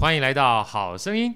欢迎来到好声音。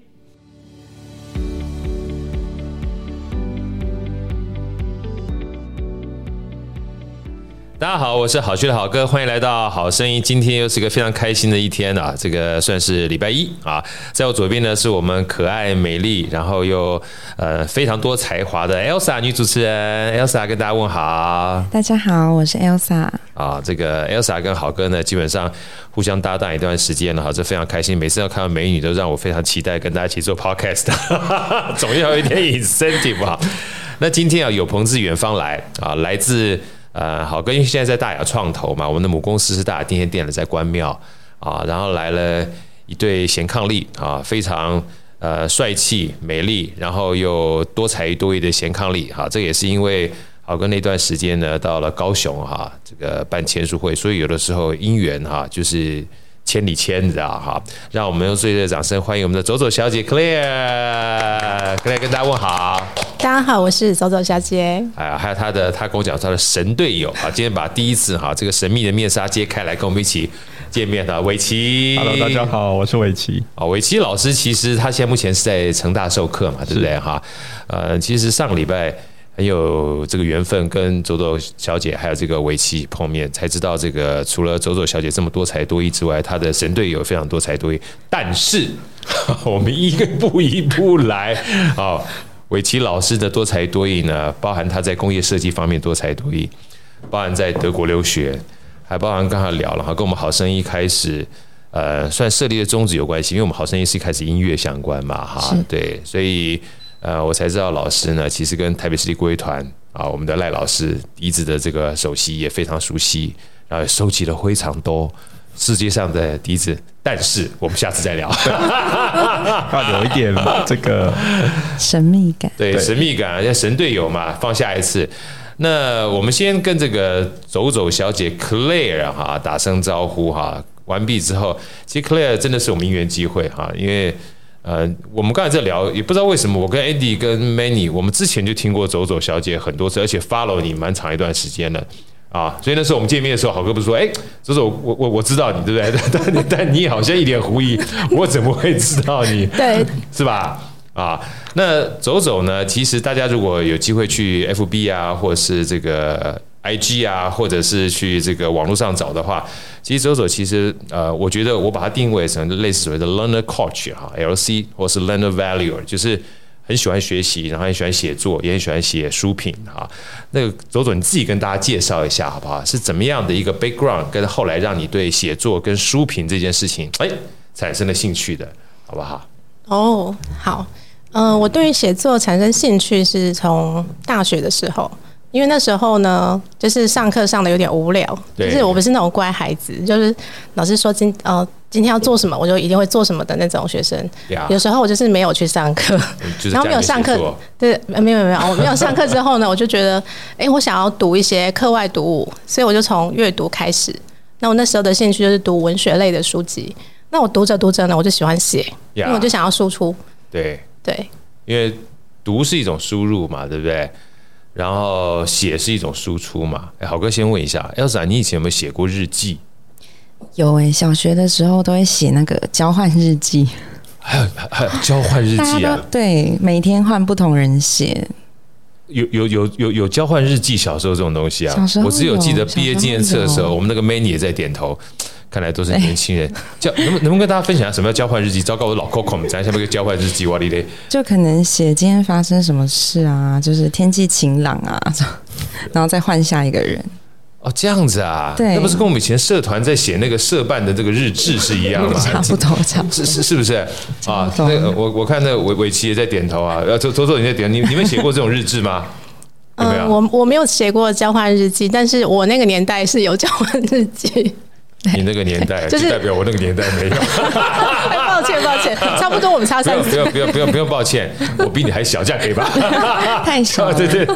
大家好，我是好趣的好哥，欢迎来到好声音。今天又是一个非常开心的一天啊，这个算是礼拜一啊。在我左边呢，是我们可爱美丽，然后又呃非常多才华的 Elsa 女主持人，Elsa 跟大家问好。大家好，我是 Elsa。啊，这个 Elsa 跟好哥呢，基本上互相搭档一段时间了哈，这非常开心。每次要看到美女，都让我非常期待跟大家一起做 Podcast，总要有一点 incentive 哈。那今天啊，有朋自远方来啊，来自。呃，好哥，因为现在在大雅创投嘛，我们的母公司是大雅电线电的，在关庙啊，然后来了一对贤伉俪啊，非常呃帅气、美丽，然后又多才多艺的贤伉俪哈，这也是因为好跟那段时间呢，到了高雄哈，这个办签书会，所以有的时候姻缘哈，就是。千里牵，你知道哈？让我们用最热烈的掌声欢迎我们的走走小姐 Claire，Claire 跟大家问好。大家好，我是走走小姐。哎呀，还有他的，他跟我讲他的神队友啊，今天把第一次哈这个神秘的面纱揭开来，跟我们一起见面的伟奇。Hello，大家好，我是伟奇。啊，伟奇老师其实他现在目前是在成大授课嘛，对不对哈？呃，其实上个礼拜。很有这个缘分，跟走走小姐还有这个伟奇碰面，才知道这个除了走走小姐这么多才多艺之外，她的神队友非常多才多艺。但是 我们一步一步来啊，伟奇老师的多才多艺呢，包含他在工业设计方面多才多艺，包含在德国留学，还包含刚才聊了哈，跟我们好声音开始呃，算设立的宗旨有关系，因为我们好声音是一开始音乐相关嘛哈，对，所以。呃，我才知道老师呢，其实跟台北市立国乐团啊，我们的赖老师笛子的这个首席也非常熟悉，然后也收集了非常多世界上的笛子。但是我们下次再聊，要有一点这个 神秘感。对，神秘感，要神队友嘛，放下一次。那我们先跟这个走走小姐 Claire 哈打声招呼哈，完毕之后，其实 Claire 真的是我们因缘机会哈，因为。呃，我们刚才在聊，也不知道为什么，我跟 Andy 跟 Manny，我们之前就听过走走小姐很多次，而且 follow 你蛮长一段时间了啊。所以那时候我们见面的时候，好哥不是说，哎，走走，我我我知道你，对不对？但但你好像一脸狐疑，我怎么会知道你？对，是吧？啊，那走走呢？其实大家如果有机会去 FB 啊，或者是这个。IG 啊，或者是去这个网络上找的话，其实走走其实呃，我觉得我把它定位成类似所谓的 learner coach 哈，LC 或是 learner value，就是很喜欢学习，然后很喜欢写作，也很喜欢写书评哈。那个走走你自己跟大家介绍一下好不好？是怎么样的一个 background，跟后来让你对写作跟书评这件事情哎产生了兴趣的，好不好？哦，好，嗯、我对于写作产生兴趣是从大学的时候。因为那时候呢，就是上课上的有点无聊，就是我不是那种乖孩子，就是老师说今呃今天要做什么，我就一定会做什么的那种学生。有时候我就是没有去上课，然后没有上课，对，没有没有我没有上课之后呢，我就觉得，哎，我想要读一些课外读物，所以我就从阅读开始。那我那时候的兴趣就是读文学类的书籍。那我读着读着呢，我就喜欢写，因为我就想要输出。对对，因为读是一种输入嘛，对不对？然后写是一种输出嘛？哎，好哥先问一下，Elsa，你以前有没有写过日记？有哎、欸，小学的时候都会写那个交换日记，还有还有交换日记啊？对，每天换不同人写。有有有有有交换日记，小时候这种东西啊？我只有记得毕业纪念册的时候，我们那个 Manny 也在点头。看来都是年轻人，交能不能不能跟大家分享下什么叫交换日记？糟糕，我老 Coco，咱下面个交换日记，哇哩嘞！就可能写今天发生什么事啊，就是天气晴朗啊，然后再换下一个人。哦，这样子啊？对，那不是跟我们以前社团在写那个社办的这个日志是一样吗？差不多，差不多，是是是不是啊？那个我我看那个伟伟奇也在点头啊，呃，周周周，你在点，你你们写过这种日志吗？嗯、呃，我我没有写过交换日记，但是我那个年代是有交换日记。你那个年代，就代表我那个年代没有。抱歉，抱歉，差不多我们差三岁。不用，不用，不用，不用抱歉，我比你还小，这样可以吧？太小了。对对。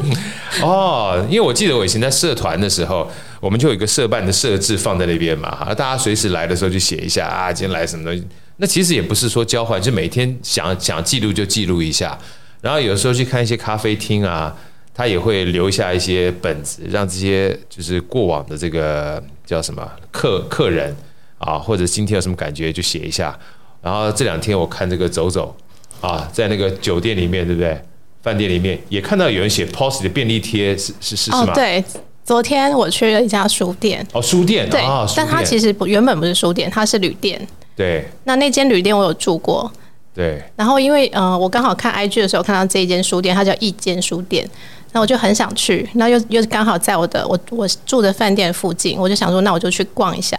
哦，因为我记得我以前在社团的时候，我们就有一个社办的设置放在那边嘛，哈，大家随时来的时候就写一下啊，今天来什么东西。那其实也不是说交换，就每天想想记录就记录一下，然后有时候去看一些咖啡厅啊。他也会留下一些本子，让这些就是过往的这个叫什么客客人啊，或者今天有什么感觉就写一下。然后这两天我看这个走走啊，在那个酒店里面，对不对？饭店里面也看到有人写 POS 的便利贴，是是是是吗？对。昨天我去了一家书店哦，书店对，哦、但它其实不原本不是书店，它是旅店。对，那那间旅店我有住过。对，然后因为呃，我刚好看 IG 的时候看到这一间书店，它叫一间书店，那我就很想去，那又又刚好在我的我我住的饭店附近，我就想说，那我就去逛一下。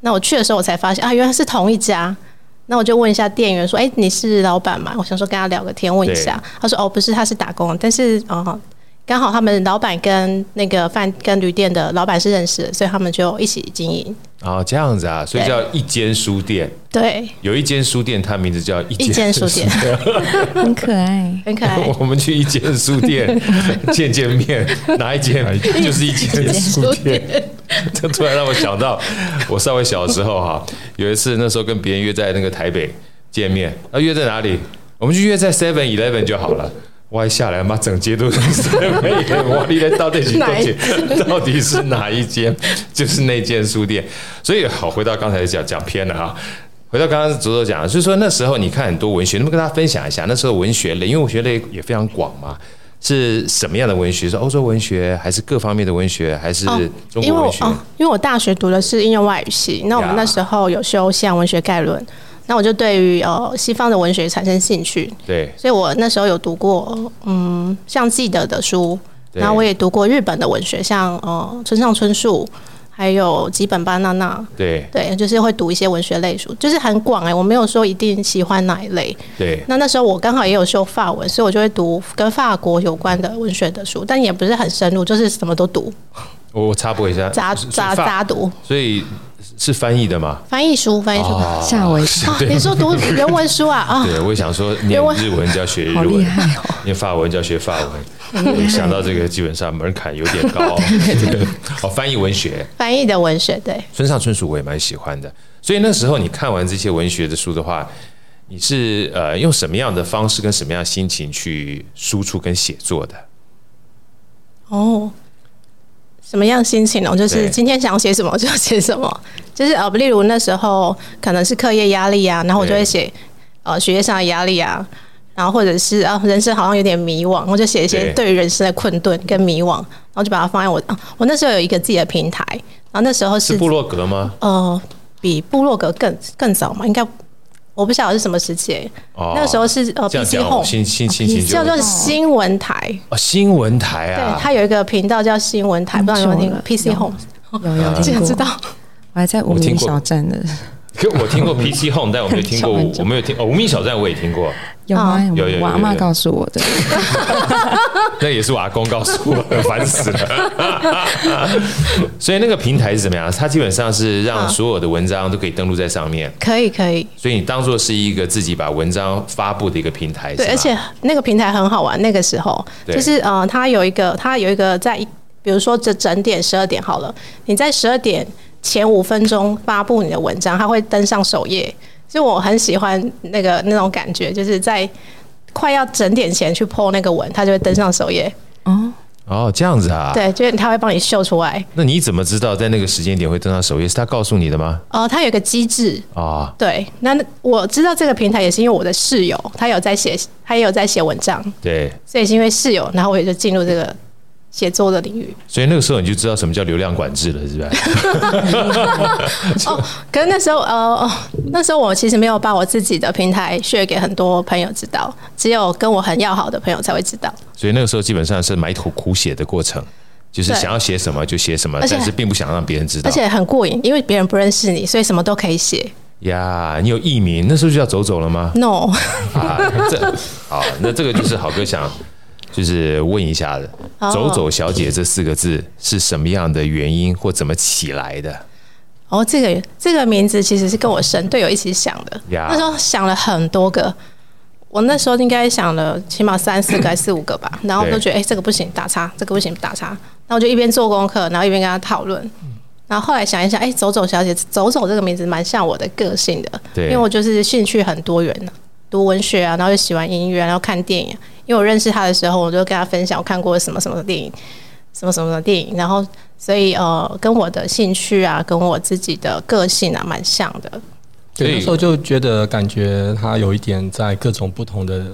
那我去的时候，我才发现啊，原来是同一家。那我就问一下店员说：“哎，你是老板吗？”我想说跟他聊个天，问一下。他说：“哦，不是，他是打工，但是哦。呃”刚好他们老板跟那个饭跟旅店的老板是认识的，所以他们就一起经营。哦，这样子啊，所以叫一间书店。对，有一间书店，它名字叫一间书店，很可爱，很可爱。我们去一间书店 见见面，哪一间就是一间书店。这突然让我想到，我稍微小的时候哈，有一次那时候跟别人约在那个台北见面，啊，约在哪里？我们就约在 Seven Eleven 就好了。歪下来嘛，整街都是 Seven，我里面到底是？到底是哪一间？就是那间书店。所以好，回到刚才讲讲偏了啊。回到刚刚左左讲的，所以说那时候你看很多文学，能不能跟大家分享一下？那时候文学类，因为文学类也非常广嘛，是什么样的文学？是欧洲文学，还是各方面的文学，还是中国文学？哦，因为，哦，因为我大学读的是应用外语系，那我们那时候有修西洋文学概论。那我就对于呃西方的文学产生兴趣，对，所以我那时候有读过嗯像记得的书，然后我也读过日本的文学，像呃村上春树，还有吉本巴娜娜，对对，就是会读一些文学类书，就是很广哎、欸，我没有说一定喜欢哪一类，对。那那时候我刚好也有修法文，所以我就会读跟法国有关的文学的书，但也不是很深入，就是什么都读。我插播一下，杂杂杂读，所以。是翻译的吗？翻译书，翻译书，吓我一跳。你说读原文书啊？啊，对，我也想说念日文就要学日文！念法文就要学法文。想到这个，基本上门槛有点高。哦，翻译文学，翻译的文学，对。村上春树我也蛮喜欢的。所以那时候你看完这些文学的书的话，你是呃用什么样的方式跟什么样心情去输出跟写作的？哦。什么样心情呢？就是今天想写什么就写什么，就是呃，例如那时候可能是课业压力啊，然后我就会写呃学业上的压力啊，然后或者是啊人生好像有点迷惘，我就写一些对于人生的困顿跟迷惘，然后就把它放在我啊，我那时候有一个自己的平台，然后那时候是，是部落格吗？呃，比部落格更更早嘛，应该。我不晓得是什么时期，哦、那个时候是呃，PC Home 新新新新叫做新闻台。哦，新闻台啊，对，它有一个频道叫新闻台，不知道你有没有听过 PC Home？有有听过，知道，我还在无名小站的。可我听过 PC Home，但我没有听过，我没有听哦，无名小站我也听过。有吗？有有有，我阿嬷告诉我的。那也是我阿公告诉我的，烦死了。所以那个平台是怎么样？它基本上是让所有的文章都可以登录在上面。可以可以。所以你当做是一个自己把文章发布的一个平台。对，而且那个平台很好玩。那个时候就是呃，它有一个，它有一个在，比如说这整点十二点好了，你在十二点前五分钟发布你的文章，它会登上首页。就我很喜欢那个那种感觉，就是在快要整点前去 po 那个文，它就会登上首页。哦哦，这样子啊？对，就是他会帮你秀出来。那你怎么知道在那个时间点会登上首页？是他告诉你的吗？哦，他有个机制啊。对，那我知道这个平台也是因为我的室友，他有在写，他也有在写文章。对，所以是因为室友，然后我也就进入这个。写作的领域，所以那个时候你就知道什么叫流量管制了，是不是？哦，可是那时候呃，那时候我其实没有把我自己的平台 share 给很多朋友知道，只有跟我很要好的朋友才会知道。所以那个时候基本上是埋头苦写的过程，就是想要写什么就写什么，但是并不想让别人知道，而且很过瘾，因为别人不认识你，所以什么都可以写。呀，你有艺名，那时候就要走走了吗？No，啊，这好，那这个就是好哥想。就是问一下的，“走走小姐”这四个字是什么样的原因或怎么起来的？哦，这个这个名字其实是跟我神队友一起想的。那时候想了很多个，我那时候应该想了起码三四个还是四五个吧。然后都觉得哎，这个不行，打叉；这个不行，打叉。那我就一边做功课，然后一边跟他讨论。然后后来想一想，哎，“走走小姐”“走走”这个名字蛮像我的个性的，对，因为我就是兴趣很多元的。读文学啊，然后又喜欢音乐，然后看电影。因为我认识他的时候，我就跟他分享我看过什么什么的电影，什么什么的电影。然后，所以呃，跟我的兴趣啊，跟我自己的个性啊，蛮像的。对，那时候就觉得感觉他有一点在各种不同的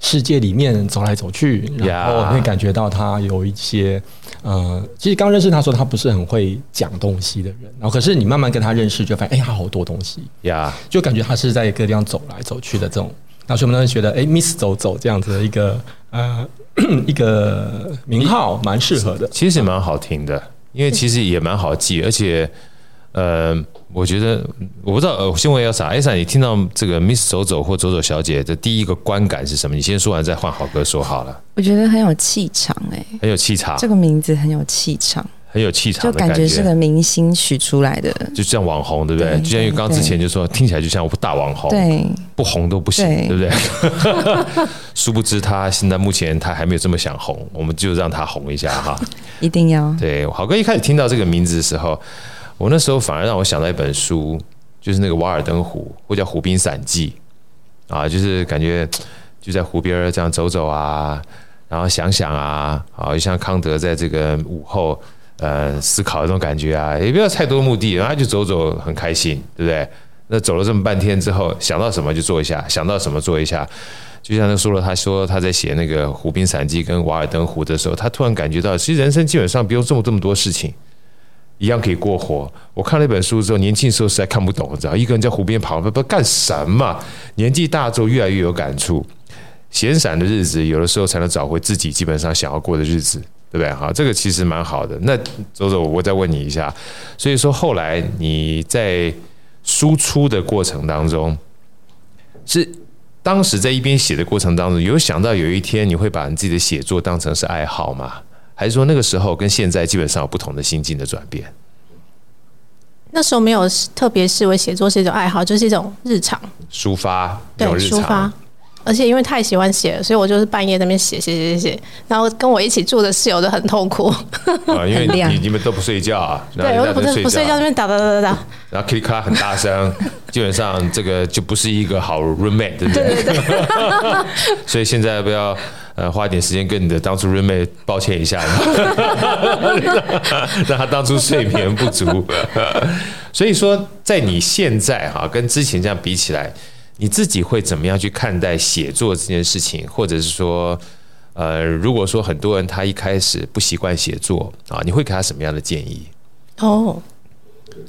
世界里面走来走去，然后会感觉到他有一些呃，其实刚认识他说他不是很会讲东西的人，然后可是你慢慢跟他认识，就发现哎，他好多东西呀，就感觉他是在各地方走来走去的这种。那所以我们当时觉得，哎，Miss 走走这样子的一个呃 一个名号蛮适合的，其实蛮好听的，因为其实也蛮好记，而且呃，我觉得我不知道，呃，我先问一下 Elsa，你听到这个 Miss 走走或走走小姐的第一个观感是什么？你先说完再换好哥说好了。我觉得很有气场，哎，很有气场，这个名字很有气场。很有气场，就感觉是个明星取出来的，就像网红，对不对？对，就像因为刚之前就说，听起来就像大网红，对，不红都不行，对，对不对？殊不知他现在目前他还没有这么想红，我们就让他红一下哈，一定要。对，好哥一开始听到这个名字的时候，我那时候反而让我想到一本书，就是那个《瓦尔登湖》或叫《湖滨散记》啊，就是感觉就在湖边这样走走啊，然后想想啊，啊，就像康德在这个午后。呃，思考的那种感觉啊，也不要太多目的，然后就走走，很开心，对不对？那走了这么半天之后，想到什么就做一下，想到什么做一下。就像那说了，他说他在写那个《湖滨散记》跟《瓦尔登湖》的时候，他突然感觉到，其实人生基本上不用这么这么多事情，一样可以过活。我看了一本书之后，年轻时候实在看不懂，你知道，一个人在湖边跑，不不干什么？年纪大之后越来越有感触，闲散的日子，有的时候才能找回自己基本上想要过的日子。对不对？好，这个其实蛮好的。那走走，我再问你一下，所以说后来你在输出的过程当中，是当时在一边写的过程当中，有想到有一天你会把你自己的写作当成是爱好吗？还是说那个时候跟现在基本上有不同的心境的转变？那时候没有特别视为写作是一种爱好，就是一种日常抒发，对，抒发。而且因为太喜欢写了，所以我就是半夜在那边写写写写，然后跟我一起住的室友都很痛苦。啊，因为你你们都不睡觉啊？对，我不是不睡觉，那边打打打打打。然后 K 卡很大声，基本上这个就不是一个好 roommate，对不对？对对对。所以现在不要呃花一点时间跟你的当初 roommate 抱歉一下，让他当初睡眠不足。所以说，在你现在哈跟之前这样比起来。你自己会怎么样去看待写作这件事情？或者是说，呃，如果说很多人他一开始不习惯写作啊，你会给他什么样的建议？哦，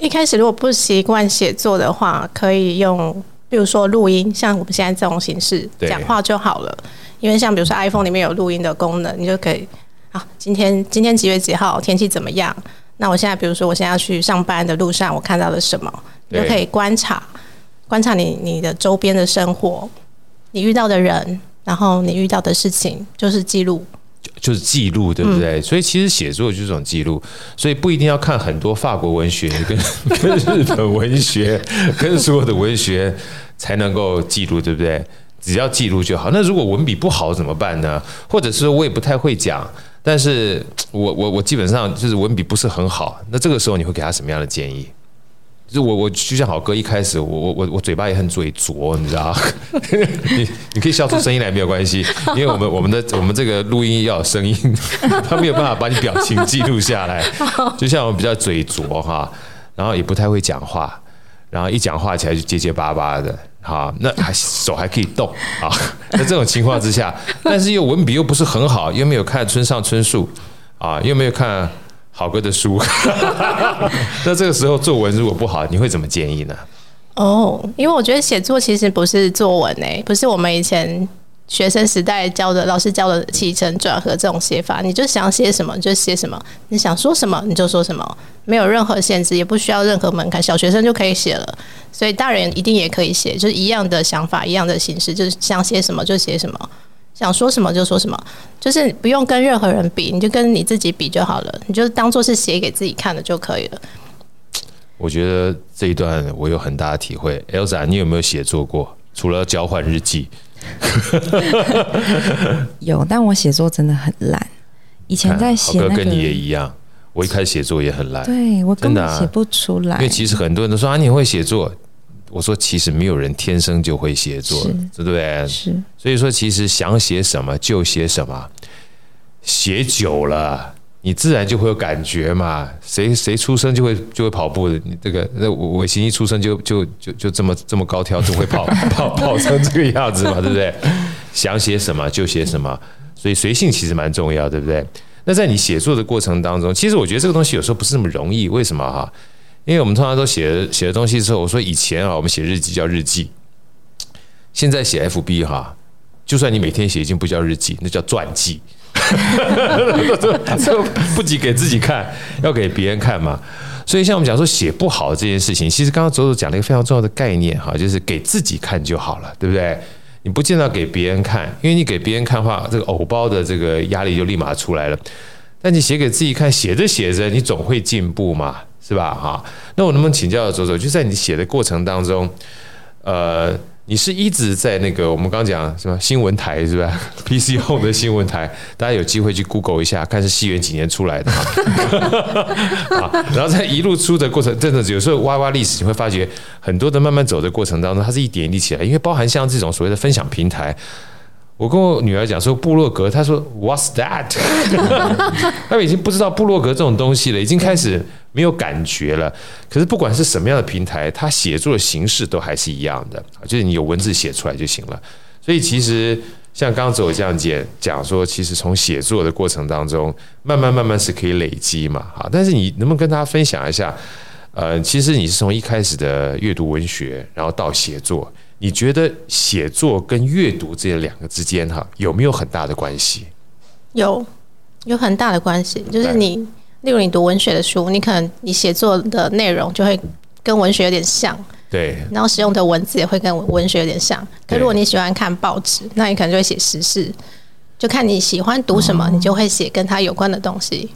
一开始如果不习惯写作的话，可以用，比如说录音，像我们现在这种形式讲话就好了。因为像比如说 iPhone 里面有录音的功能，你就可以啊，今天今天几月几号，天气怎么样？那我现在比如说我现在要去上班的路上，我看到了什么，你就可以观察。观察你你的周边的生活，你遇到的人，然后你遇到的事情，就是记录，就就是记录，对不对？嗯、所以其实写作就是这种记录，所以不一定要看很多法国文学跟 跟日本文学跟所有的文学才能够记录，对不对？只要记录就好。那如果文笔不好怎么办呢？或者是我也不太会讲，但是我我我基本上就是文笔不是很好，那这个时候你会给他什么样的建议？就我我就像好哥一开始我我我我嘴巴也很嘴拙，你知道 你你可以笑出声音来没有关系，因为我们我们的我们这个录音要有声音，他没有办法把你表情记录下来。就像我比较嘴拙哈，然后也不太会讲话，然后一讲话起来就结结巴巴的好，那还手还可以动啊。在这种情况之下，但是又文笔又不是很好，又没有看村上春树啊，又没有看。好哥的书，那这个时候作文如果不好，你会怎么建议呢？哦，因为我觉得写作其实不是作文诶，不是我们以前学生时代教的老师教的起承转合这种写法，你就想写什么就写什么，你想说什么你就说什么，没有任何限制，也不需要任何门槛，小学生就可以写了，所以大人一定也可以写，就是一样的想法，一样的形式，就是想写什么就写什么。想说什么就说什么，就是不用跟任何人比，你就跟你自己比就好了。你就当做是写给自己看的就可以了。我觉得这一段我有很大的体会。Elsa，你有没有写作过？除了交换日记，有，但我写作真的很烂。以前在写、那个，跟你也一样，我一开始写作也很烂，对我根本写不出来。因为其实很多人都说啊，你会写作。我说，其实没有人天生就会写作，对不对？是，所以说其实想写什么就写什么，写久了，你自然就会有感觉嘛。谁谁出生就会就会跑步的，你这个那伟琴一出生就就就就这么这么高挑，就会跑 跑跑成这个样子嘛，对不对？想写什么就写什么，所以随性其实蛮重要，对不对？那在你写作的过程当中，其实我觉得这个东西有时候不是那么容易。为什么哈？因为我们通常都写写的东西之后，我说以前啊，我们写日记叫日记，现在写 FB 哈，就算你每天写，已经不叫日记，那叫传记。这不仅给自己看，要给别人看嘛。所以像我们讲说写不好这件事情，其实刚刚左左讲了一个非常重要的概念哈，就是给自己看就好了，对不对？你不见到给别人看，因为你给别人看的话，这个偶包的这个压力就立马出来了。但你写给自己看，写着写着，你总会进步嘛，是吧？哈，那我能不能请教左左？就在你写的过程当中，呃。你是一直在那个我们刚刚讲什么新闻台是吧？PC Home 的新闻台，大家有机会去 Google 一下，看是西元几年出来的啊。然后在一路出的过程，真的有时候挖挖历史，你会发觉很多的慢慢走的过程当中，它是一点一滴起来，因为包含像这种所谓的分享平台。我跟我女儿讲说部落格，她说 What's that？她已经不知道部落格这种东西了，已经开始没有感觉了。可是不管是什么样的平台，它写作的形式都还是一样的，就是你有文字写出来就行了。所以其实像刚刚走这样讲讲说，其实从写作的过程当中，慢慢慢慢是可以累积嘛。哈，但是你能不能跟大家分享一下？呃，其实你是从一开始的阅读文学，然后到写作。你觉得写作跟阅读这两个之间哈有没有很大的关系？有，有很大的关系。就是你，例如你读文学的书，你可能你写作的内容就会跟文学有点像，对。然后使用的文字也会跟文学有点像。可如果你喜欢看报纸，那你可能就会写时事，就看你喜欢读什么，你就会写跟它有关的东西。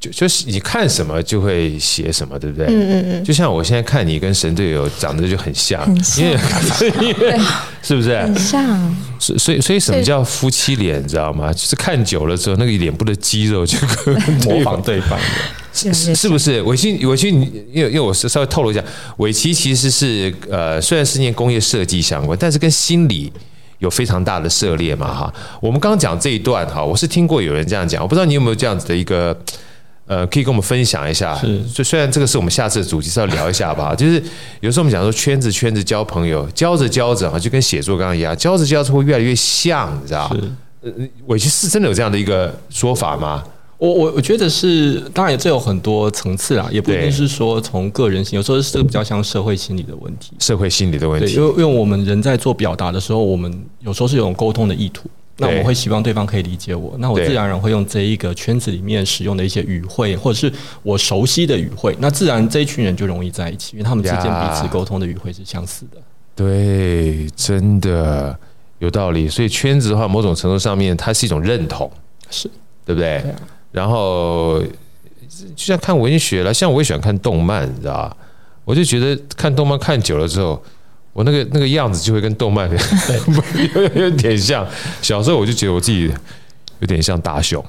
就就是你看什么就会写什么，对不对？嗯嗯嗯。就像我现在看你跟神队友长得就很像，很像，因为 是不是？很像。所以所以所以什么叫夫妻脸？你知道吗？就是看久了之后，那个脸部的肌肉就可 模仿对方的，是是不是？伟奇伟奇，你因为因为我是稍微透露一下，伟奇其实是呃，虽然是念工业设计相关，但是跟心理有非常大的涉猎嘛哈。我们刚刚讲这一段哈，我是听过有人这样讲，我不知道你有没有这样子的一个。呃，可以跟我们分享一下。是，就虽然这个是我们下次的主题，是要聊一下吧。就是有时候我们讲说圈子圈子交朋友，交着交着啊，就跟写作刚刚一样，交着交着会越来越像，你知道？是。呃，委屈是真的有这样的一个说法吗？我我我觉得是，当然这有很多层次啦，也不一定是说从个人性，有时候是这个比较像社会心理的问题。社会心理的问题。因为因为我们人在做表达的时候，我们有时候是有种沟通的意图。那我会希望对方可以理解我，那我自然而然会用这一个圈子里面使用的一些语汇，或者是我熟悉的语汇，那自然这一群人就容易在一起，因为他们之间彼此沟通的语汇是相似的。对，真的有道理。所以圈子的话，某种程度上面，它是一种认同，是对不对？然后就像看文学了，像我也喜欢看动漫，你知道吧？我就觉得看动漫看久了之后。我那个那个样子就会跟动漫有 有点像。小时候我就觉得我自己有点像大雄，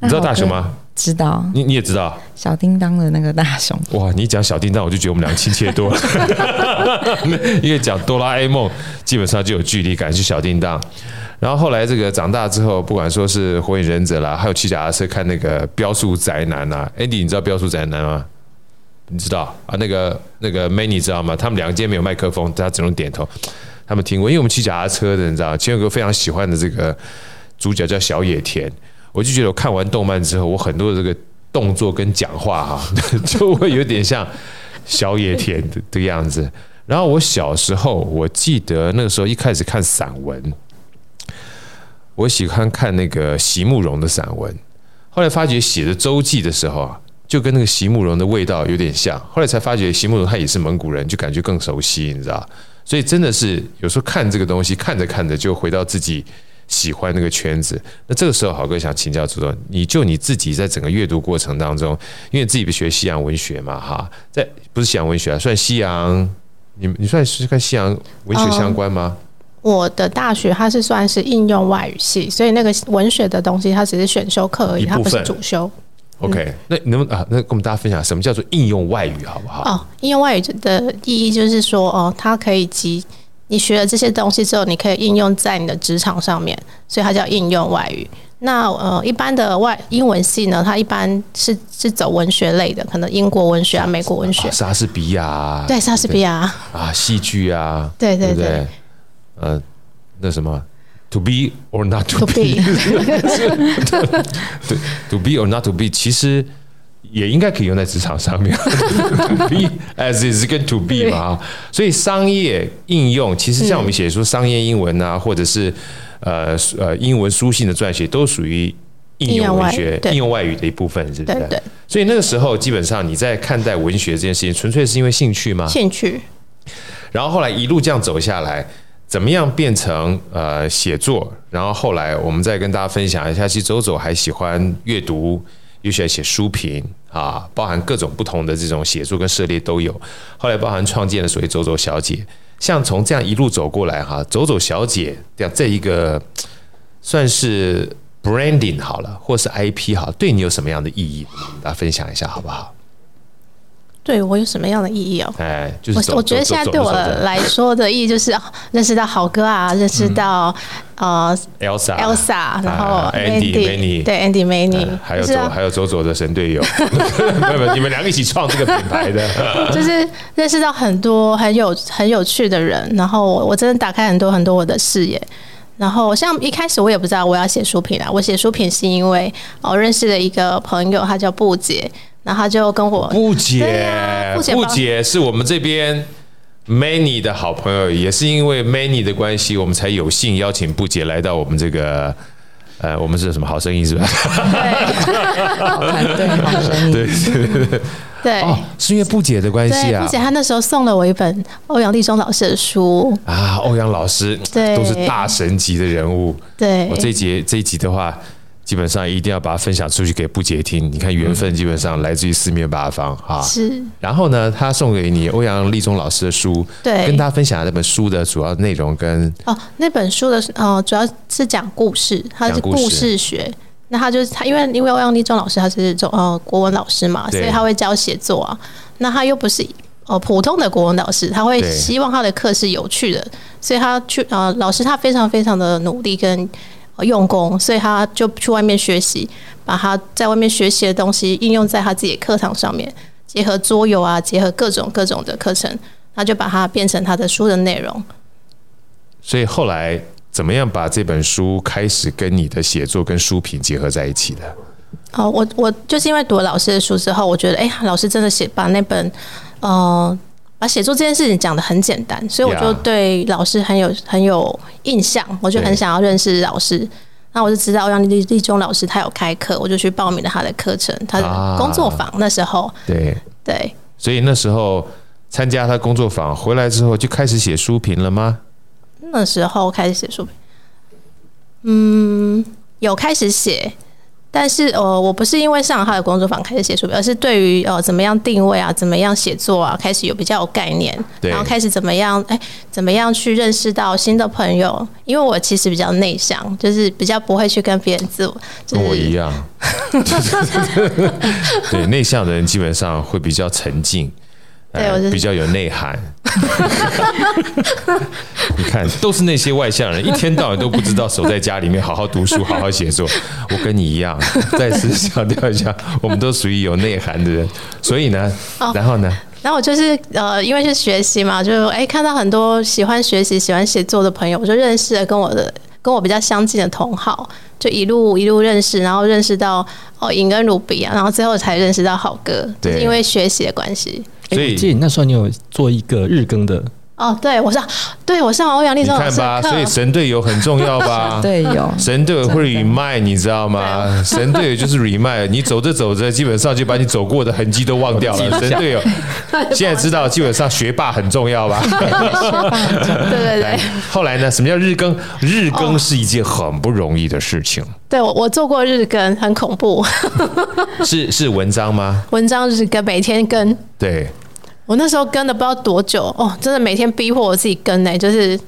你知道大雄吗？知道。你你也知道小叮当的那个大雄。哇，你讲小叮当，我就觉得我们俩亲切多了。因为讲哆啦 A 梦，基本上就有距离感，是小叮当。然后后来这个长大之后，不管说是火影忍者啦，还有骑脚踏车看那个标速宅男啊，Andy，你知道标速宅男吗？你知道啊？那个那个 May 知道吗？他们两个今天没有麦克风，他只能点头。他们听过，因为我们骑脚踏车的，你知道，前有个非常喜欢的这个主角叫小野田。我就觉得我看完动漫之后，我很多的这个动作跟讲话哈，就会有点像小野田的这个样子。然后我小时候，我记得那个时候一开始看散文，我喜欢看那个席慕蓉的散文。后来发觉写的周记的时候啊。就跟那个席慕蓉的味道有点像，后来才发觉席慕蓉他也是蒙古人，就感觉更熟悉，你知道？所以真的是有时候看这个东西，看着看着就回到自己喜欢那个圈子。那这个时候，好哥想请教朱总，你就你自己在整个阅读过程当中，因为自己不学西洋文学嘛，哈，在不是西洋文学啊，算西洋，你你算是跟西洋文学相关吗？嗯，我的大学它是算是应用外语系，所以那个文学的东西它只是选修课而已，它不是主修。OK，那你能不能啊？那跟我们大家分享什么叫做应用外语，好不好？哦，应用外语的意义就是说，哦，它可以及你学了这些东西之后，你可以应用在你的职场上面，所以它叫应用外语。那呃，一般的外英文系呢，它一般是是走文学类的，可能英国文学啊、美国文学、莎士比亚，对莎士比亚啊，戏剧啊，对对对，对，呃，那什么，to be or not to be，对，to be or not to be，其实也应该可以用在职场上面，to be as is 跟 to be 嘛，所以商业应用其实像我们写出商业英文啊，或者是。呃呃，英文书信的撰写都属于应用文学、应用外语的一部分，是不是？对对。所以那个时候，基本上你在看待文学这件事情，纯粹是因为兴趣吗？兴趣。然后后来一路这样走下来，怎么样变成呃写作？然后后来我们再跟大家分享一下，其实走走还喜欢阅读，又喜欢写书评啊，包含各种不同的这种写作跟涉猎都有。后来包含创建了所谓走走小姐。像从这样一路走过来哈，走走小姐这样这一个算是 branding 好了，或是 IP 好，对你有什么样的意义？大家分享一下好不好？对我有什么样的意义哦？哎，就是我我觉得现在对我来说的意义就是 认识到好哥啊，认识到呃 Elsa Elsa，然后 Andy 对 Andy Many，还有左还有走走的神队友，没有没有，你们两个一起创这个品牌的，就是认识到很多很有很有趣的人，然后我真的打开很多很多我的视野。然后像一开始我也不知道我要写书评啊，我写书评是因为我认识了一个朋友，他叫布姐。然后他就跟我不解，不解，是我们这边 Many 的好朋友，也是因为 Many 的关系，我们才有幸邀请不解来到我们这个，呃，我们是什么好声音是吧？对，好团队好声音，对对对对，哦，是因为不解的关系啊。不姐她那时候送了我一本欧阳立中老师的书啊，欧阳老师对都是大神级的人物。对，我这一节这一集的话。基本上一定要把它分享出去给不姐听。你看缘分基本上来自于四面八方哈。是。然后呢，他送给你欧阳立中老师的书，对，跟他分享这本书的主要内容跟哦，那本书的呃主要是讲故事，它是故事学。那他就是他，因为因为欧阳立中老师他是中呃国文老师嘛，所以他会教写作啊。那他又不是呃普通的国文老师，他会希望他的课是有趣的，所以他去呃老师他非常非常的努力跟。用功，所以他就去外面学习，把他在外面学习的东西应用在他自己的课堂上面，结合桌游啊，结合各种各种的课程，他就把它变成他的书的内容。所以后来怎么样把这本书开始跟你的写作跟书评结合在一起的？哦，我我就是因为读了老师的书之后，我觉得哎，老师真的写把那本，呃。把写作这件事情讲的很简单，所以我就对老师很有很有印象，我就很想要认识老师。那我就知道欧阳立立中老师他有开课，我就去报名了他的课程，他的工作坊。那时候，对对，所以那时候参加他工作坊回来之后，就开始写书评了吗？那时候开始写书评，嗯，有开始写。但是呃，我不是因为上了他的工作坊开始写书，而是对于呃怎么样定位啊，怎么样写作啊，开始有比较有概念，然后开始怎么样哎，怎么样去认识到新的朋友。因为我其实比较内向，就是比较不会去跟别人自我，跟我一样。对，内向的人基本上会比较沉静。对，我是比较有内涵。你看，都是那些外向人，一天到晚都不知道守在家里面好好读书、好好写作。我跟你一样，再次强调一下，我们都属于有内涵的人。所以呢，然后呢，然后我就是呃，因为是学习嘛，就哎看到很多喜欢学习、喜欢写作的朋友，我就认识了跟我的跟我比较相近的同好，就一路一路认识，然后认识到哦，尹跟鲁比啊，然后最后才认识到好哥，就是因为学习的关系。所以，记得那时候你有做一个日更的哦，对我上，对我上欧阳立中看吧，所以神队友很重要吧？队友神队友会 remind，你知道吗？神队友就是 remind，你走着走着，基本上就把你走过的痕迹都忘掉了。神队友 现在知道，基本上学霸很重要吧？对对对。后来呢？什么叫日更？日更是一件很不容易的事情。对，我我做过日更，很恐怖。是是文章吗？文章日更，每天更。对。我那时候跟的不知道多久哦，真的每天逼迫我自己跟呢、欸，就是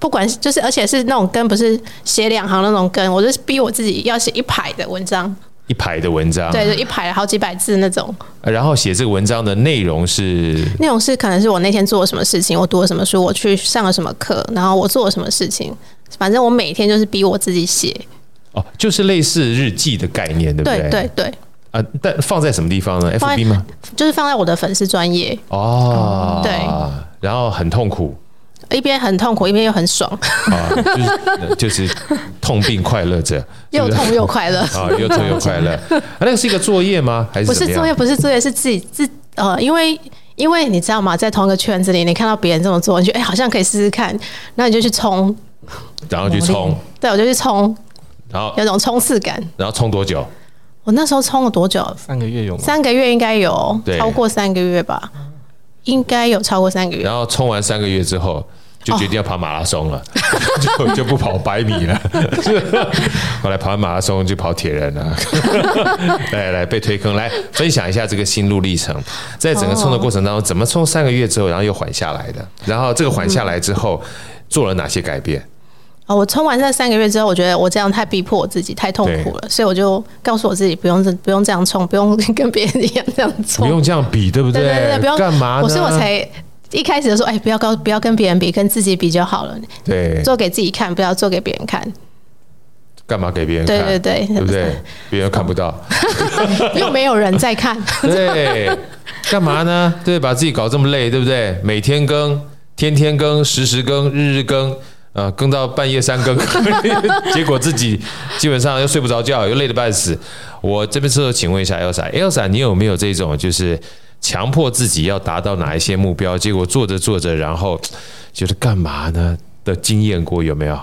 不管就是而且是那种跟，不是写两行那种跟，我就是逼我自己要写一排的文章，一排的文章，对，就一排好几百字那种。然后写这个文章的内容是内容是可能是我那天做了什么事情，我读了什么书，我去上了什么课，然后我做了什么事情，反正我每天就是逼我自己写。哦，就是类似日记的概念，对不对？对对对。啊，但放在什么地方呢？FB 吗？就是放在我的粉丝专业哦。对。然后很痛苦，一边很痛苦，一边又很爽。啊，就是 就是痛并快乐着，又痛又快乐啊，又痛又快乐。啊，那个是一个作业吗？还是不是作业？不是作业，是自己自呃，因为因为你知道吗，在同一个圈子里，你看到别人这么做，你觉得哎，好像可以试试看，那你就去冲，然后去冲。对，我就去冲，然后有种冲刺感。然后冲多久？我那时候冲了多久？三个月有吗？三个月应该有，超过三个月吧，应该有超过三个月。然后冲完三个月之后，就决定要跑马拉松了，哦、就就不跑百米了。后来跑完马拉松就跑铁人了。来来，被推坑，来分享一下这个心路历程。在整个冲的过程当中，怎么冲三个月之后，然后又缓下来的？然后这个缓下来之后，做了哪些改变？哦，我冲完这三个月之后，我觉得我这样太逼迫我自己，太痛苦了，所以我就告诉我自己，不用这不用这样冲，不用 跟别人一样这样冲，不用这样比，对不对？对对对，不用干嘛？我所以我才一开始就说，哎，不要高，不要跟别人比，跟自己比就好了。对，做给自己看，不要做给别人看。干嘛给别人看？对对对，对不对？别人看不到，又没有人在看。对，干嘛呢？对，把自己搞这么累，对不对？每天更，天天更，时时更，日日更。呃，更到半夜三更，结果自己基本上又睡不着觉，又累得半死。我这边是请问一下 Elsa，Elsa，你有没有这种就是强迫自己要达到哪一些目标，结果做着做着，然后觉得干嘛呢的经验过有没有？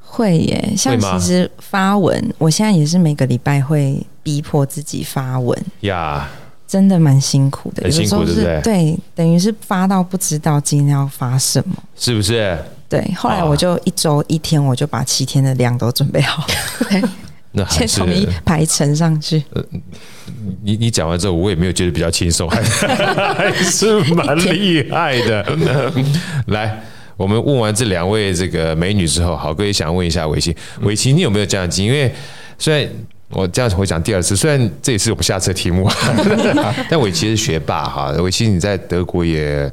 会耶，像其实发文，我现在也是每个礼拜会逼迫自己发文呀，yeah, 真的蛮辛苦的，很辛苦，对不对？对，等于是发到不知道今天要发什么，是不是？对，后来我就一周一天，我就把七天的量都准备好，那还 是统一排程上去。呃，你你讲完之后，我也没有觉得比较轻松，还是蛮厉害的。来，我们问完这两位这个美女之后，好，各位想问一下伟淇，伟淇，你有没有这样的经验？因为虽然我这样会讲第二次，虽然这也是我们下次的题目，但伟淇是学霸哈。伟淇你在德国也。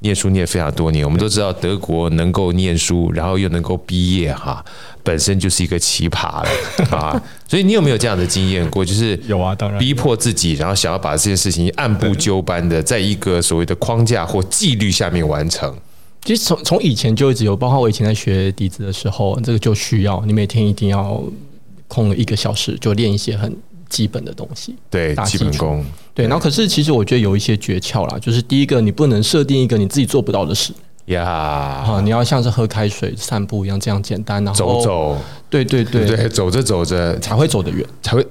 念书念非常多年，我们都知道德国能够念书，然后又能够毕业，哈，本身就是一个奇葩了 啊！所以你有没有这样的经验过？就是有啊，当然逼迫自己，然后想要把这件事情按部就班的，在一个所谓的框架或纪律下面完成。其实从从以前就一直有，包括我以前在学笛子的时候，这个就需要你每天一定要空了一个小时，就练一些很。基本的东西，对，基本功，对。然后，可是其实我觉得有一些诀窍啦，就是第一个，你不能设定一个你自己做不到的事呀。啊，你要像是喝开水、散步一样这样简单，然后走走，对对对对，走着走着才会走得远，才会。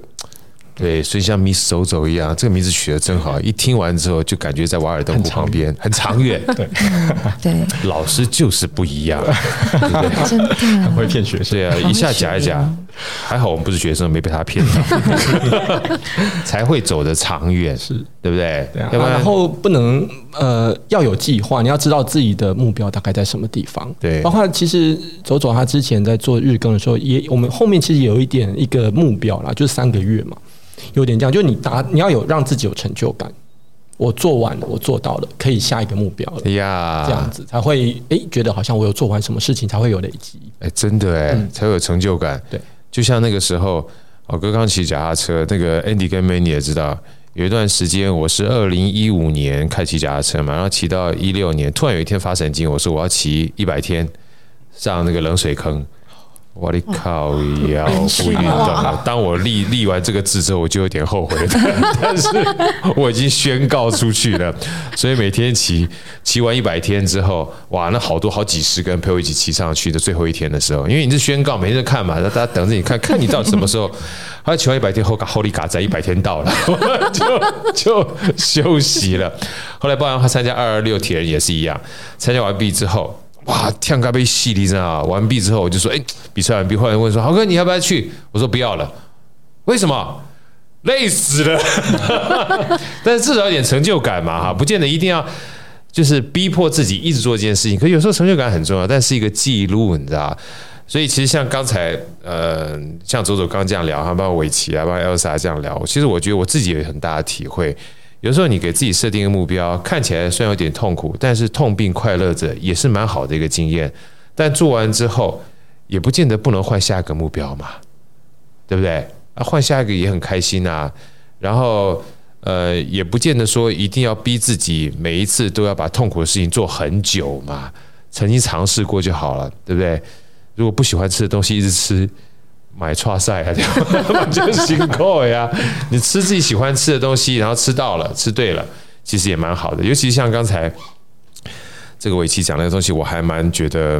对，所以像 Miss 走走一样，这个名字取得真好。一听完之后，就感觉在瓦尔登湖旁边，很长远。对 对，老师就是不一样？真的很会骗学生。对啊，一下夹一夹，还好我们不是学生，没被他骗到，才会走得长远，是对不对？对啊。然后不能呃要有计划，你要知道自己的目标大概在什么地方。对，包括其实走走他之前在做日更的时候，也我们后面其实有一点一个目标啦，就是三个月嘛。有点这样，就你达，你要有让自己有成就感。我做完了，我做到了，可以下一个目标了。呀，这样子才会哎、欸，觉得好像我有做完什么事情，才会有累积。哎，真的哎，才会有成就感。对，就像那个时候，我哥刚骑脚踏车，那个 Andy 跟 Manny 也知道，有一段时间我是二零一五年开骑脚踏车嘛，然后骑到一六年，突然有一天发神经，我说我要骑一百天上那个冷水坑。我的靠腰不运动了。当我立立完这个字之后，我就有点后悔了。但是我已经宣告出去了，所以每天骑骑完一百天之后，哇，那好多好几十个人陪我一起骑上去的最后一天的时候，因为你是宣告，每天都看嘛，大家等着你看看你到什么时候。后来骑完一百天后，后力嘎在一百天到了，就就休息了。后来包括他参加二二六铁人也是一样，参加完毕之后。哇，跳咖啡洗礼，知道完毕之后，我就说：“哎，比赛完毕，后来问说，豪哥你要不要去？”我说：“不要了。”为什么？累死了。但是至少有点成就感嘛，哈，不见得一定要就是逼迫自己一直做这件事情。可有时候成就感很重要，但是一个记录，你知道。所以其实像刚才呃，像走走刚这样聊，哈，包括伟淇啊，包括 Elsa 这样聊，其实我觉得我自己有很大的体会。有时候你给自己设定一个目标，看起来虽然有点痛苦，但是痛并快乐着，也是蛮好的一个经验。但做完之后，也不见得不能换下一个目标嘛，对不对？啊，换下一个也很开心啊。然后呃，也不见得说一定要逼自己每一次都要把痛苦的事情做很久嘛。曾经尝试过就好了，对不对？如果不喜欢吃的东西一直吃，买剉赛啊，就辛苦呀。你吃自己喜欢吃的东西，然后吃到了，吃对了，其实也蛮好的。尤其像刚才这个伟奇讲那个东西，我还蛮觉得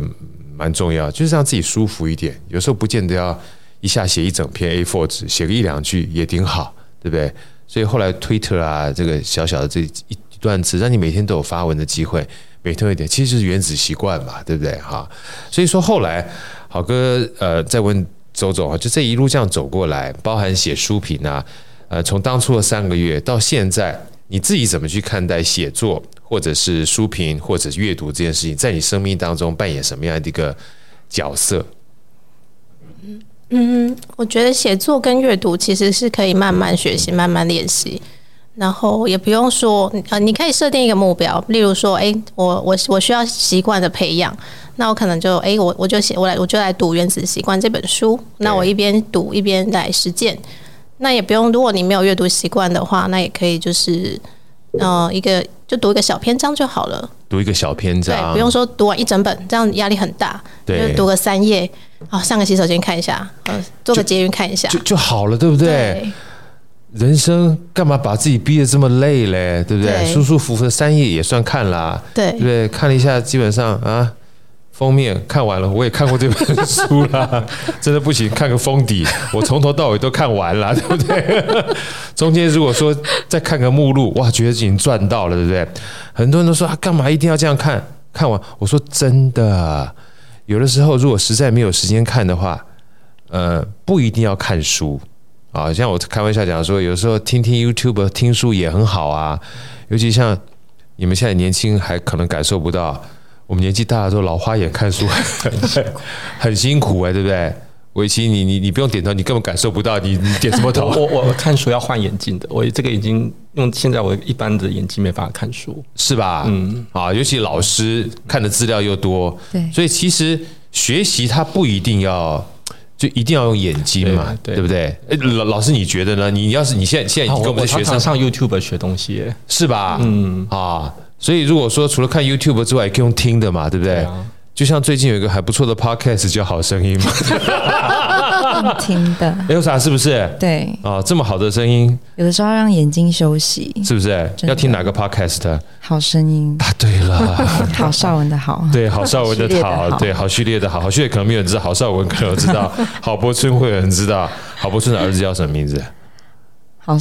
蛮重要，就是让自己舒服一点。有时候不见得要一下写一整篇 A4 纸，写个一两句也挺好，对不对？所以后来 Twitter 啊，这个小小的这一段字，让你每天都有发文的机会。每天一点，其实就是原子习惯嘛，对不对？哈，所以说后来好哥呃再问周总啊，就这一路这样走过来，包含写书评啊，呃，从当初的三个月到现在，你自己怎么去看待写作，或者是书评，或者是阅读这件事情，在你生命当中扮演什么样的一个角色？嗯，我觉得写作跟阅读其实是可以慢慢学习、慢慢练习。然后也不用说，呃，你可以设定一个目标，例如说，哎，我我我需要习惯的培养，那我可能就，哎，我我就写，我来我就来读《原子习惯》这本书，那我一边读一边来实践。那也不用，如果你没有阅读习惯的话，那也可以就是，呃，一个就读一个小篇章就好了。读一个小篇章，对，不用说读完一整本，这样压力很大。对，就读个三页，好，上个洗手间看一下，呃，做个捷运看一下，就就，就好了，对不对？对人生干嘛把自己逼得这么累嘞？对不对？对舒舒服服的三页也算看啦，对，对不对？看了一下，基本上啊，封面看完了，我也看过这本书了，真的不行，看个封底，我从头到尾都看完了，对不对？中间如果说再看个目录，哇，觉得已经赚到了，对不对？很多人都说啊，干嘛一定要这样看？看完，我说真的，有的时候如果实在没有时间看的话，呃，不一定要看书。啊，像我开玩笑讲说，有时候听听 YouTube 听书也很好啊。尤其像你们现在年轻，还可能感受不到，我们年纪大的时候老花眼看书很 很辛苦哎、欸，对不对？维奇，你你你不用点头，你根本感受不到，你你点什么头？我我看书要换眼镜的，我这个已经用现在我一般的眼镜没办法看书，是吧？嗯，啊，尤其老师看的资料又多，对，所以其实学习它不一定要。就一定要用眼睛嘛，对，对，对不对？哎，老老师，你觉得呢？你要是你现在现在跟我们的学生上 YouTube 学东西，是吧？嗯啊，所以如果说除了看 YouTube 之外，也可以用听的嘛，对不对？对啊，就像最近有一个还不错的 Podcast 叫好声音嘛。听的，有啥是不是？对啊，这么好的声音，有的时候要让眼睛休息，是不是？要听哪个 podcast？好声音啊，对了，郝邵文的好，对，郝邵文的好，对，郝序列的好，郝序列可能没有人知道，郝邵文可能知道，郝柏村会有人知道，郝柏村的儿子叫什么名字？郝，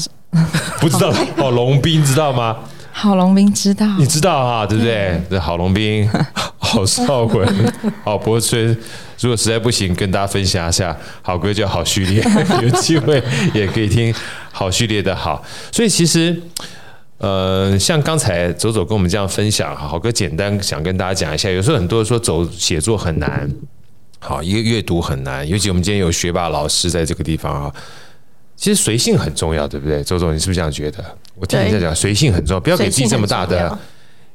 不知道，哦龙斌知道吗？郝龙斌知道，你知道啊，对不对？这，郝龙斌，郝少文，郝柏村。如果实在不行，跟大家分享一下，好歌叫好序列，有机会也可以听好序列的好。所以其实，呃，像刚才走走跟我们这样分享，好哥简单想跟大家讲一下。有时候很多人说走写作很难，好，一个阅读很难，尤其我们今天有学霸老师在这个地方啊。其实随性很重要，对不对？周总，你是不是这样觉得？我听你在讲，随性很重要，不要给自己这么大的。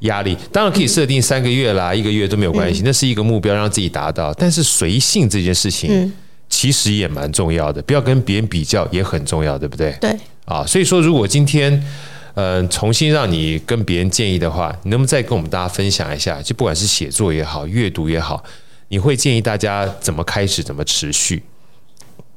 压力当然可以设定三个月啦，一个月都没有关系，那是一个目标，让自己达到。但是随性这件事情，其实也蛮重要的，不要跟别人比较也很重要，对不对？对。啊，所以说，如果今天，呃，重新让你跟别人建议的话，你能不能再跟我们大家分享一下？就不管是写作也好，阅读也好，你会建议大家怎么开始，怎么持续？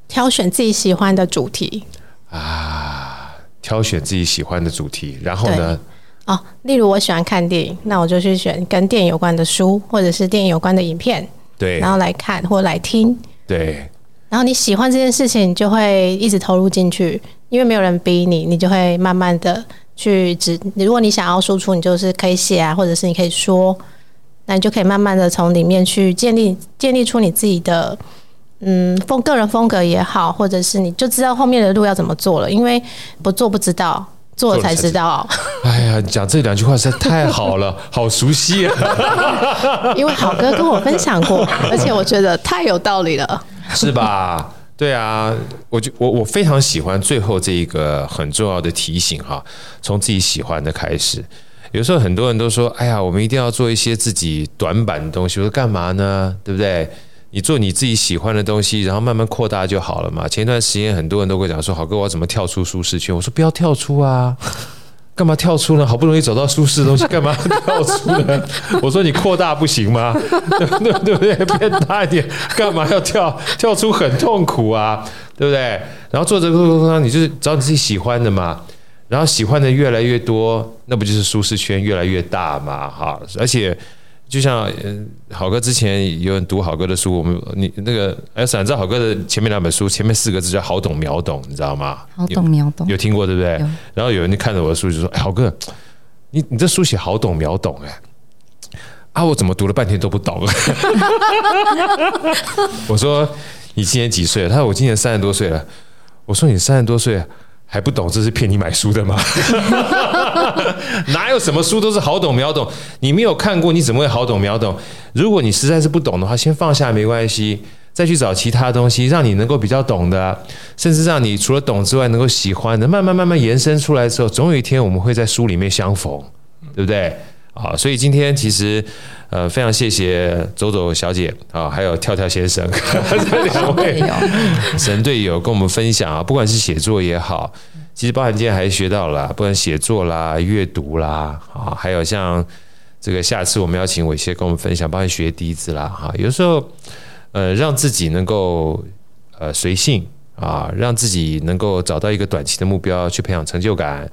挑选自己喜欢的主题啊，挑选自己喜欢的主题，然后呢？哦，例如我喜欢看电影，那我就去选跟电影有关的书，或者是电影有关的影片，对，然后来看或来听，对。然后你喜欢这件事情，你就会一直投入进去，因为没有人逼你，你就会慢慢的去只。如果你想要输出，你就是可以写啊，或者是你可以说，那你就可以慢慢的从里面去建立建立出你自己的嗯风个人风格也好，或者是你就知道后面的路要怎么做了，因为不做不知道。做了才知道。哎呀，讲这两句话实在太好了，好熟悉啊！因为好哥跟我分享过，而且我觉得太有道理了，是吧？对啊，我就我我非常喜欢最后这一个很重要的提醒哈，从自己喜欢的开始。有时候很多人都说，哎呀，我们一定要做一些自己短板的东西，我说干嘛呢？对不对？你做你自己喜欢的东西，然后慢慢扩大就好了嘛。前一段时间很多人都会讲说，好哥，我要怎么跳出舒适圈？我说不要跳出啊，干嘛跳出呢？好不容易走到舒适的东西，干嘛跳出呢？我说你扩大不行吗？对不对？变大一点，干嘛要跳？跳出很痛苦啊，对不对？然后做这个过程中，你就是找你自己喜欢的嘛。然后喜欢的越来越多，那不就是舒适圈越来越大嘛？哈，而且就像好哥之前有人读好哥的书，我们你那个哎，闪知道好哥的前面两本书，前面四个字叫好懂秒懂，你知道吗？好懂秒懂，有听过对不对？然后有人就看着我的书就说：“哎，好哥，你你这书写好懂秒懂哎，啊，我怎么读了半天都不懂？” 我说：“你今年几岁了？”他说：“我今年三十多岁了。”我说：“你三十多岁。”还不懂这是骗你买书的吗？哪有什么书都是好懂秒懂？你没有看过，你怎么会好懂秒懂？如果你实在是不懂的话，先放下没关系，再去找其他东西，让你能够比较懂的，甚至让你除了懂之外能够喜欢的，慢慢慢慢延伸出来之后，总有一天我们会在书里面相逢，对不对？啊，所以今天其实。呃，非常谢谢走走小姐啊，还有跳跳先生 这两位 神队友跟我们分享啊，不管是写作也好，其实包含今天还学到了，不管写作啦、阅读啦啊，还有像这个下次我们邀请伟切跟我们分享，包含学笛子啦哈，有时候呃让自己能够呃随性啊，让自己能够找到一个短期的目标去培养成就感，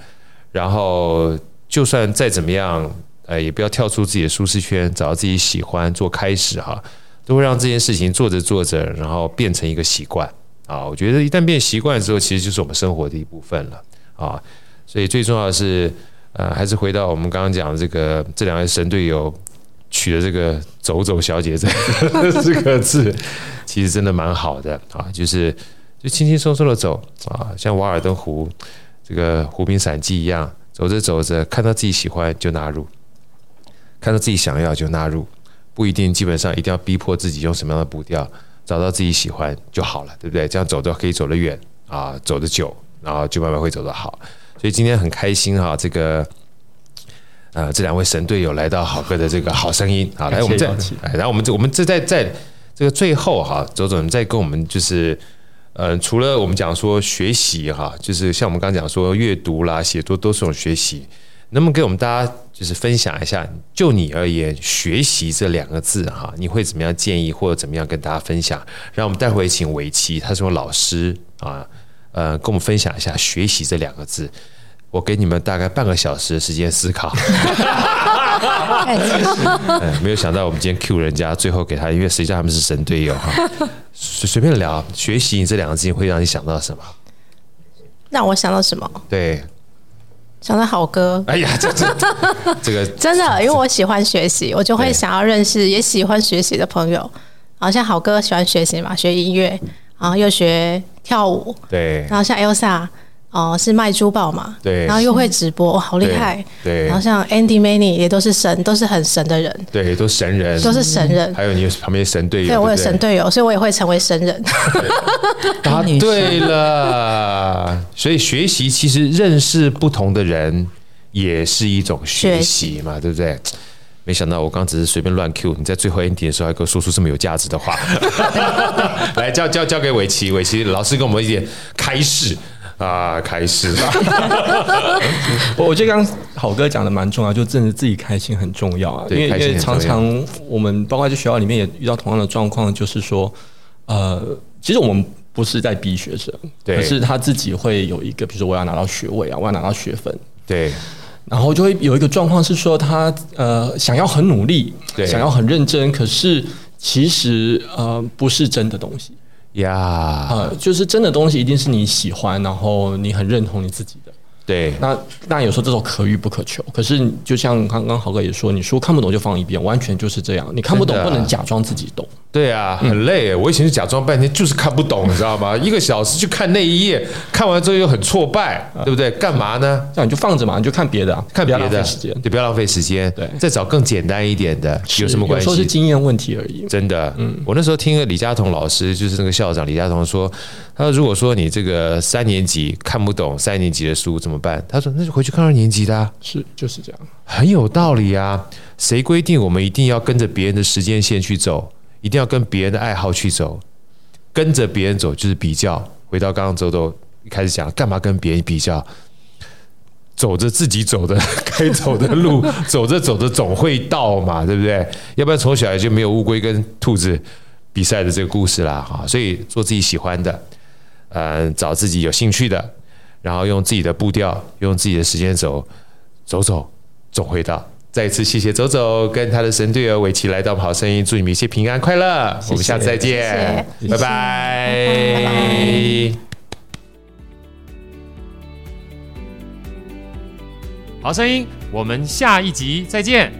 然后就算再怎么样。哎，也不要跳出自己的舒适圈，找到自己喜欢做开始哈，都会让这件事情做着做着，然后变成一个习惯啊。我觉得一旦变习惯之后，其实就是我们生活的一部分了啊。所以最重要的是，呃，还是回到我们刚刚讲的这个这两位神队友取的这个“走走小姐”这四个字，其实真的蛮好的啊，就是就轻轻松松的走啊，像《瓦尔登湖》这个《湖滨散记》一样，走着走着，看到自己喜欢就纳入。看到自己想要就纳入，不一定，基本上一定要逼迫自己用什么样的步调，找到自己喜欢就好了，对不对？这样走的可以走得远啊，走得久，然后就慢慢会走得好。所以今天很开心哈，这个呃，这两位神队友来到好哥的这个好声音啊，来我们再，来，然后我们这我们这在在这个最后哈，走走，你再跟我们就是呃，除了我们讲说学习哈，就是像我们刚刚讲说阅读啦、写作都是种学习。能不能给我们大家就是分享一下，就你而言，学习这两个字哈，你会怎么样建议或者怎么样跟大家分享？让我们待会请伟奇，他是我老师啊，呃，跟我们分享一下学习这两个字。我给你们大概半个小时的时间思考。没有想到我们今天 Q 人家，最后给他，因为实际上他们是神队友哈。随随便聊，学习这两个字会让你想到什么？让我想到什么？对。想到好哥，哎呀，这这 这个真的，因为我喜欢学习，我就会想要认识也喜欢学习的朋友。好像好哥喜欢学习嘛，学音乐，然后又学跳舞，对。然后像 Elsa。哦，是卖珠宝嘛？对，然后又会直播，哇好厉害。对，然后像 Andy Many 也都是神，都是很神的人。对，都是神人，都是神人。还有你旁边神队友，对我有神队友，所以我也会成为神人。答对了，所以学习其实认识不同的人也是一种学习嘛，对不对？没想到我刚只是随便乱 Q，你在最后 ending 的时候还给我说出这么有价值的话。来，交交交给伟奇，伟奇老师给我们一点开示。啊，开始了！我我觉得刚刚好哥讲的蛮重要，就真的自己开心很重要啊。因为因为常常我们包括在学校里面也遇到同样的状况，就是说，呃，其实我们不是在逼学生，对，可是他自己会有一个，比如说我要拿到学位啊，我要拿到学分，对，然后就会有一个状况是说他呃想要很努力，对，想要很认真，可是其实呃不是真的东西。呀，呃，就是真的东西一定是你喜欢，然后你很认同你自己的。对，那那有时候这种可遇不可求。可是就像刚刚豪哥也说，你书看不懂就放一边，完全就是这样。你看不懂不能假装自己懂。对啊，很累。我以前就假装半天，就是看不懂，你知道吗？一个小时去看那一页，看完之后又很挫败，对不对？干嘛呢？这样你就放着嘛，你就看别的，看别的时间，对，不要浪费时间。对，再找更简单一点的，有什么关系？说是经验问题而已。真的，嗯，我那时候听李佳彤老师，就是那个校长李佳彤说，他说如果说你这个三年级看不懂三年级的书怎么办？他说那就回去看二年级的。是，就是这样，很有道理啊。谁规定我们一定要跟着别人的时间线去走？一定要跟别人的爱好去走，跟着别人走就是比较。回到刚刚周周一开始讲，干嘛跟别人比较？走着自己走的 该走的路，走着走着总会到嘛，对不对？要不然从小也就没有乌龟跟兔子比赛的这个故事啦，哈。所以做自己喜欢的，呃，找自己有兴趣的，然后用自己的步调，用自己的时间走，走走总会到。再一次谢谢周周跟他的神队友伟奇来到好声音，祝你们一切平安快乐。我们下次再见，谢谢，拜拜。拜拜。好声音，我们下一集再见。